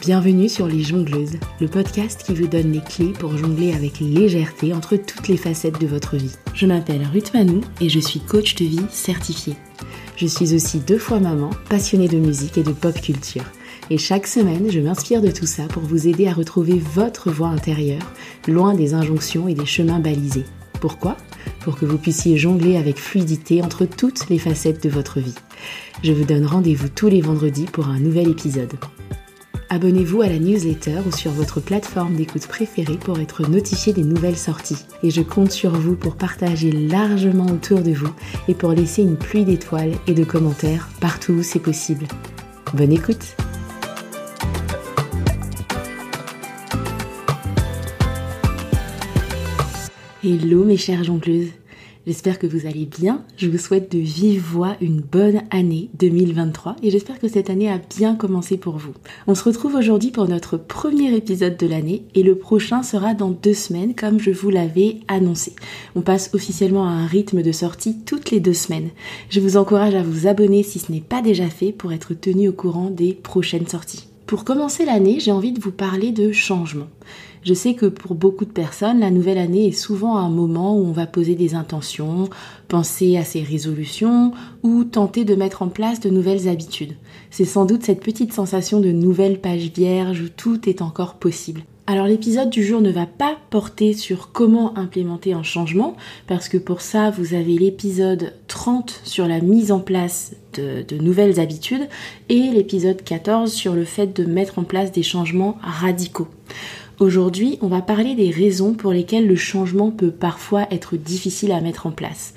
Bienvenue sur Les Jongleuses, le podcast qui vous donne les clés pour jongler avec légèreté entre toutes les facettes de votre vie. Je m'appelle Ruth Manou et je suis coach de vie certifiée. Je suis aussi deux fois maman, passionnée de musique et de pop culture. Et chaque semaine, je m'inspire de tout ça pour vous aider à retrouver votre voix intérieure, loin des injonctions et des chemins balisés. Pourquoi Pour que vous puissiez jongler avec fluidité entre toutes les facettes de votre vie. Je vous donne rendez-vous tous les vendredis pour un nouvel épisode. Abonnez-vous à la newsletter ou sur votre plateforme d'écoute préférée pour être notifié des nouvelles sorties. Et je compte sur vous pour partager largement autour de vous et pour laisser une pluie d'étoiles et de commentaires partout où c'est possible. Bonne écoute Hello mes chères jongleuses J'espère que vous allez bien. Je vous souhaite de vive voix une bonne année 2023 et j'espère que cette année a bien commencé pour vous. On se retrouve aujourd'hui pour notre premier épisode de l'année et le prochain sera dans deux semaines comme je vous l'avais annoncé. On passe officiellement à un rythme de sortie toutes les deux semaines. Je vous encourage à vous abonner si ce n'est pas déjà fait pour être tenu au courant des prochaines sorties. Pour commencer l'année, j'ai envie de vous parler de changement. Je sais que pour beaucoup de personnes, la nouvelle année est souvent un moment où on va poser des intentions, penser à ses résolutions ou tenter de mettre en place de nouvelles habitudes. C'est sans doute cette petite sensation de nouvelle page vierge où tout est encore possible. Alors l'épisode du jour ne va pas porter sur comment implémenter un changement, parce que pour ça vous avez l'épisode 30 sur la mise en place de, nouvelles habitudes et l'épisode 14 sur le fait de mettre en place des changements radicaux. Aujourd'hui, on va parler des raisons pour lesquelles le changement peut parfois être difficile à mettre en place.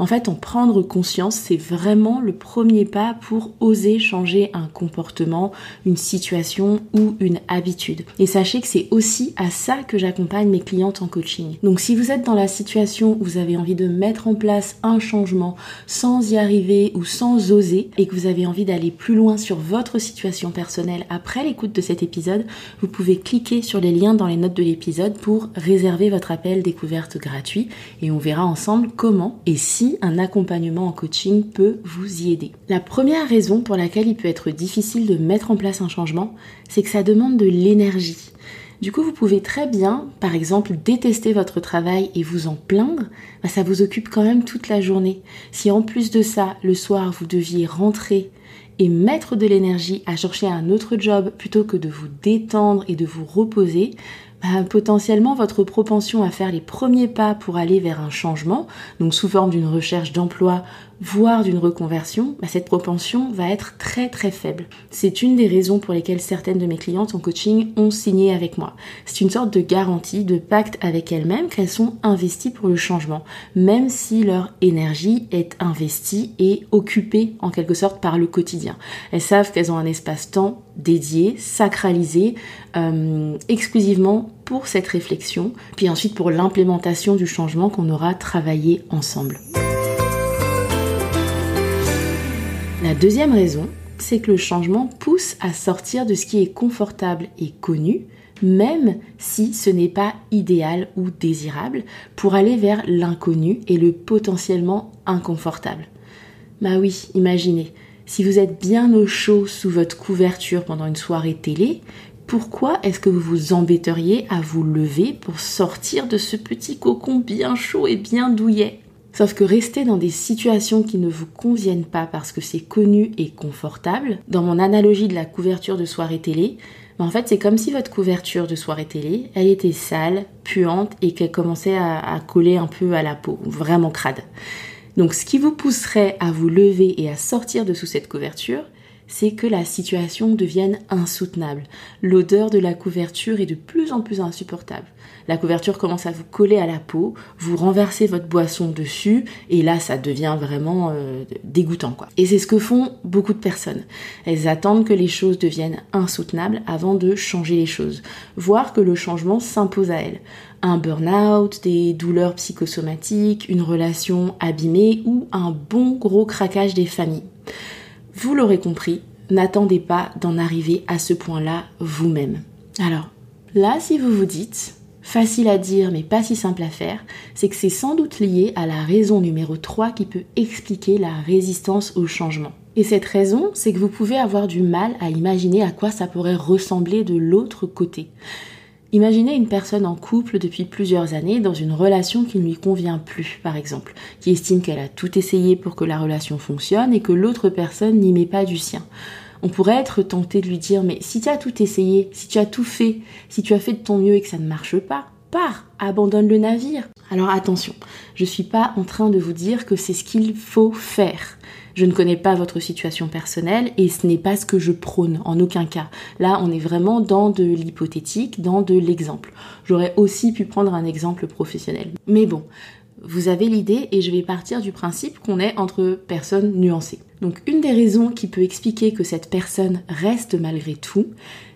En fait, en prendre conscience, c'est vraiment le premier pas pour oser changer un comportement, une situation ou une habitude. Et sachez que c'est aussi à ça que j'accompagne mes clientes en coaching. Donc si vous êtes dans la situation où vous avez envie de mettre en place un changement sans y arriver ou sans oser et que vous avez envie d'aller plus loin sur votre situation personnelle après l'écoute de cet épisode, vous pouvez cliquer sur les liens dans les notes de l'épisode pour réserver votre appel découverte gratuit et on verra ensemble comment et si un accompagnement en coaching peut vous y aider. La première raison pour laquelle il peut être difficile de mettre en place un changement, c'est que ça demande de l'énergie. Du coup, vous pouvez très bien, par exemple, détester votre travail et vous en plaindre, bah, ça vous occupe quand même toute la journée. Si en plus de ça, le soir, vous deviez rentrer et mettre de l'énergie à chercher un autre job plutôt que de vous détendre et de vous reposer, bah, potentiellement votre propension à faire les premiers pas pour aller vers un changement, donc sous forme d'une recherche d'emploi voire d'une reconversion, bah, cette propension va être très très faible. C'est une des raisons pour lesquelles certaines de mes clientes en coaching ont signé avec moi. C'est une sorte de garantie, de pacte avec elles-mêmes qu'elles sont investies pour le changement, même si leur énergie est investie et occupée en quelque sorte par le quotidien. Elles savent qu'elles ont un espace-temps dédié, sacralisé, euh, exclusivement pour cette réflexion, puis ensuite pour l'implémentation du changement qu'on aura travaillé ensemble. La deuxième raison, c'est que le changement pousse à sortir de ce qui est confortable et connu, même si ce n'est pas idéal ou désirable, pour aller vers l'inconnu et le potentiellement inconfortable. Bah oui, imaginez, si vous êtes bien au chaud sous votre couverture pendant une soirée télé, pourquoi est-ce que vous vous embêteriez à vous lever pour sortir de ce petit cocon bien chaud et bien douillet? Sauf que rester dans des situations qui ne vous conviennent pas parce que c'est connu et confortable, dans mon analogie de la couverture de soirée télé, ben, en fait c'est comme si votre couverture de soirée télé, elle était sale, puante et qu'elle commençait à, à coller un peu à la peau, vraiment crade. Donc ce qui vous pousserait à vous lever et à sortir de sous cette couverture, c'est que la situation devienne insoutenable. L'odeur de la couverture est de plus en plus insupportable. La couverture commence à vous coller à la peau, vous renversez votre boisson dessus, et là ça devient vraiment euh, dégoûtant quoi. Et c'est ce que font beaucoup de personnes. Elles attendent que les choses deviennent insoutenables avant de changer les choses, voire que le changement s'impose à elles. Un burn-out, des douleurs psychosomatiques, une relation abîmée ou un bon gros craquage des familles. Vous l'aurez compris, n'attendez pas d'en arriver à ce point-là vous-même. Alors, là, si vous vous dites, facile à dire mais pas si simple à faire, c'est que c'est sans doute lié à la raison numéro 3 qui peut expliquer la résistance au changement. Et cette raison, c'est que vous pouvez avoir du mal à imaginer à quoi ça pourrait ressembler de l'autre côté. Imaginez une personne en couple depuis plusieurs années dans une relation qui ne lui convient plus, par exemple, qui estime qu'elle a tout essayé pour que la relation fonctionne et que l'autre personne n'y met pas du sien. On pourrait être tenté de lui dire mais si tu as tout essayé, si tu as tout fait, si tu as fait de ton mieux et que ça ne marche pas, pars, abandonne le navire. Alors attention, je suis pas en train de vous dire que c'est ce qu'il faut faire. Je ne connais pas votre situation personnelle et ce n'est pas ce que je prône en aucun cas. Là, on est vraiment dans de l'hypothétique, dans de l'exemple. J'aurais aussi pu prendre un exemple professionnel. Mais bon, vous avez l'idée et je vais partir du principe qu'on est entre personnes nuancées. Donc une des raisons qui peut expliquer que cette personne reste malgré tout,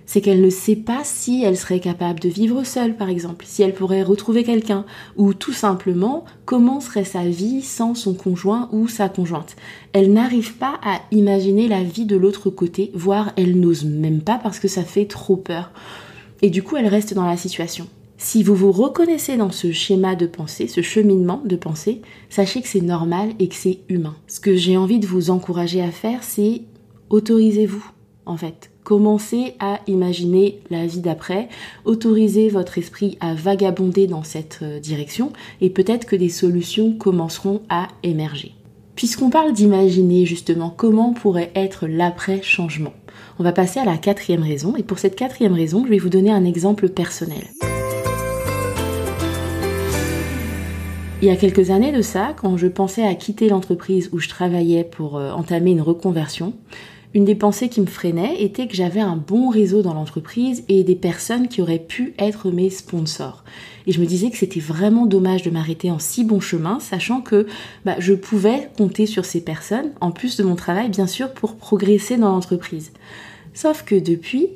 c'est qu'elle ne sait pas si elle serait capable de vivre seule, par exemple, si elle pourrait retrouver quelqu'un, ou tout simplement comment serait sa vie sans son conjoint ou sa conjointe. Elle n'arrive pas à imaginer la vie de l'autre côté, voire elle n'ose même pas parce que ça fait trop peur. Et du coup, elle reste dans la situation. Si vous vous reconnaissez dans ce schéma de pensée, ce cheminement de pensée, sachez que c'est normal et que c'est humain. Ce que j'ai envie de vous encourager à faire, c'est autorisez-vous, en fait. Commencez à imaginer la vie d'après, autorisez votre esprit à vagabonder dans cette euh, direction et peut-être que des solutions commenceront à émerger. Puisqu'on parle d'imaginer justement comment pourrait être l'après-changement, on va passer à la quatrième raison et pour cette quatrième raison, je vais vous donner un exemple personnel. Il y a quelques années de ça, quand je pensais à quitter l'entreprise où je travaillais pour euh, entamer une reconversion, une des pensées qui me freinait était que j'avais un bon réseau dans l'entreprise et des personnes qui auraient pu être mes sponsors. Et je me disais que c'était vraiment dommage de m'arrêter en si bon chemin, sachant que bah, je pouvais compter sur ces personnes, en plus de mon travail bien sûr, pour progresser dans l'entreprise. Sauf que depuis,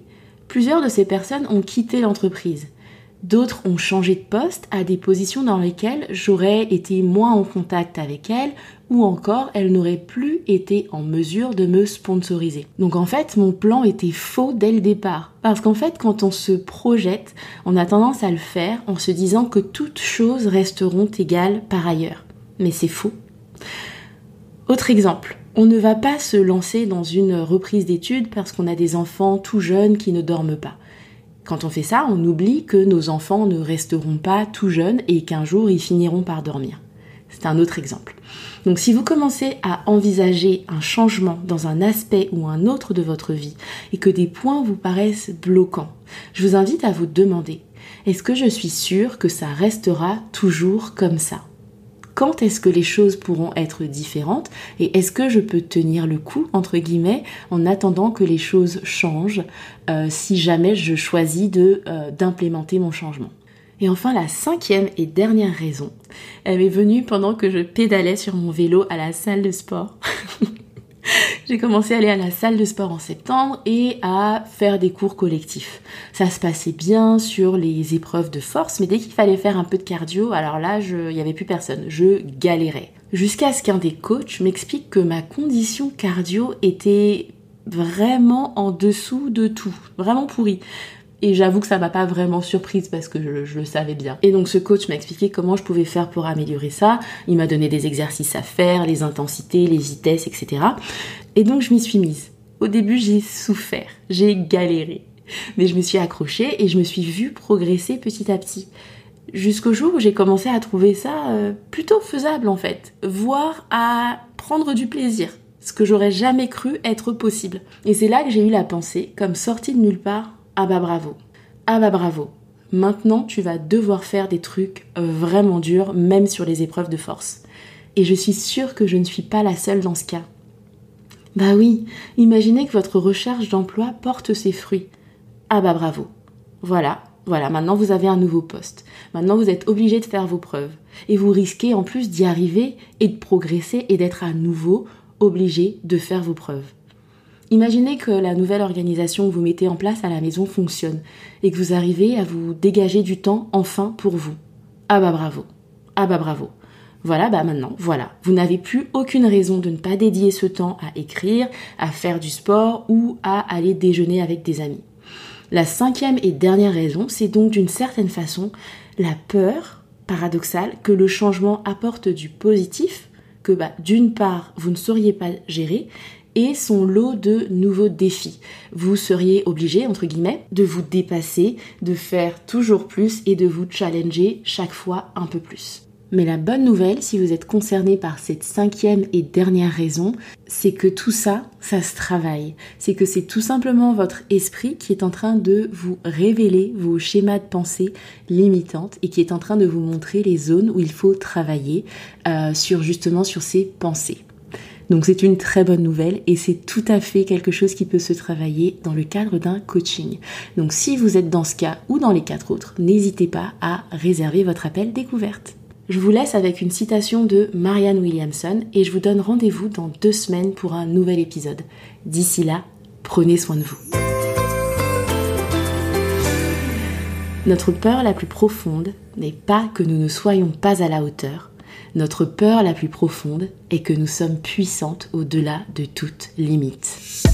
plusieurs de ces personnes ont quitté l'entreprise. D'autres ont changé de poste à des positions dans lesquelles j'aurais été moins en contact avec elles ou encore elles n'auraient plus été en mesure de me sponsoriser. Donc en fait, mon plan était faux dès le départ. Parce qu'en fait, quand on se projette, on a tendance à le faire en se disant que toutes choses resteront égales par ailleurs. Mais c'est faux. Autre exemple, on ne va pas se lancer dans une reprise d'études parce qu'on a des enfants tout jeunes qui ne dorment pas. Quand on fait ça, on oublie que nos enfants ne resteront pas tout jeunes et qu'un jour ils finiront par dormir. C'est un autre exemple. Donc si vous commencez à envisager un changement dans un aspect ou un autre de votre vie et que des points vous paraissent bloquants, je vous invite à vous demander, est-ce que je suis sûre que ça restera toujours comme ça? Quand est-ce que les choses pourront être différentes et est-ce que je peux tenir le coup, entre guillemets, en attendant que les choses changent euh, si jamais je choisis euh, d'implémenter mon changement. Et enfin, la cinquième et dernière raison, elle est venue pendant que je pédalais sur mon vélo à la salle de sport. J'ai commencé à aller à la salle de sport en septembre et à faire des cours collectifs. Ça se passait bien sur les épreuves de force, mais dès qu'il fallait faire un peu de cardio, alors là, il n'y avait plus personne. Je galérais. Jusqu'à ce qu'un des coachs m'explique que ma condition cardio était vraiment en dessous de tout, vraiment pourrie. Et j'avoue que ça m'a pas vraiment surprise parce que je, je, le savais bien. Et donc ce coach m'a expliqué comment je pouvais faire pour améliorer ça. Il m'a donné des exercices à faire, les intensités, les vitesses, etc. Et donc je m'y suis mise. Au début j'ai souffert, j'ai galéré. Mais je me suis accrochée et je me suis vue progresser petit à petit. Jusqu'au jour où j'ai commencé à trouver ça euh, plutôt faisable en fait, voire à prendre du plaisir ce que j'aurais jamais cru être possible. Et c'est là que j'ai eu la pensée, comme sortie de nulle part, ah bah bravo. Ah bah bravo. Maintenant, tu vas devoir faire des trucs vraiment durs, même sur les épreuves de force. Et je suis sûre que je ne suis pas la seule dans ce cas. Bah oui, imaginez que votre recherche d'emploi porte ses fruits. Ah bah bravo. Voilà, voilà, maintenant vous avez un nouveau poste. Maintenant vous êtes obligé de faire vos preuves. Et vous risquez en plus d'y arriver et de progresser et d'être à nouveau obligé de faire vos preuves. Imaginez que la nouvelle organisation que vous mettez en place à la maison fonctionne et que vous arrivez à vous dégager du temps enfin pour vous. Ah bah bravo. Ah bah bravo. Voilà, bah maintenant, voilà. Vous n'avez plus aucune raison de ne pas dédier ce temps à écrire, à faire du sport ou à aller déjeuner avec des amis. La cinquième et dernière raison, c'est donc d'une certaine façon la peur paradoxale que le changement apporte du positif, que bah, d'une part vous ne sauriez pas gérer, et son lot de nouveaux défis. Vous seriez obligé, entre guillemets, de vous dépasser, de faire toujours plus et de vous challenger chaque fois un peu plus. Mais la bonne nouvelle, si vous êtes concerné par cette cinquième et dernière raison, c'est que tout ça, ça se travaille. C'est que c'est tout simplement votre esprit qui est en train de vous révéler vos schémas de pensée limitantes et qui est en train de vous montrer les zones où il faut travailler euh, sur justement ces pensées. Donc c'est une très bonne nouvelle et c'est tout à fait quelque chose qui peut se travailler dans le cadre d'un coaching. Donc si vous êtes dans ce cas ou dans les quatre autres, n'hésitez pas à réserver votre appel découverte. Je vous laisse avec une citation de Marianne Williamson et je vous donne rendez-vous dans deux semaines pour un nouvel épisode. D'ici là, prenez soin de vous. Notre peur la plus profonde n'est pas que nous ne soyons pas à la hauteur. Notre peur la plus profonde est que nous sommes puissantes au-delà de toute limite.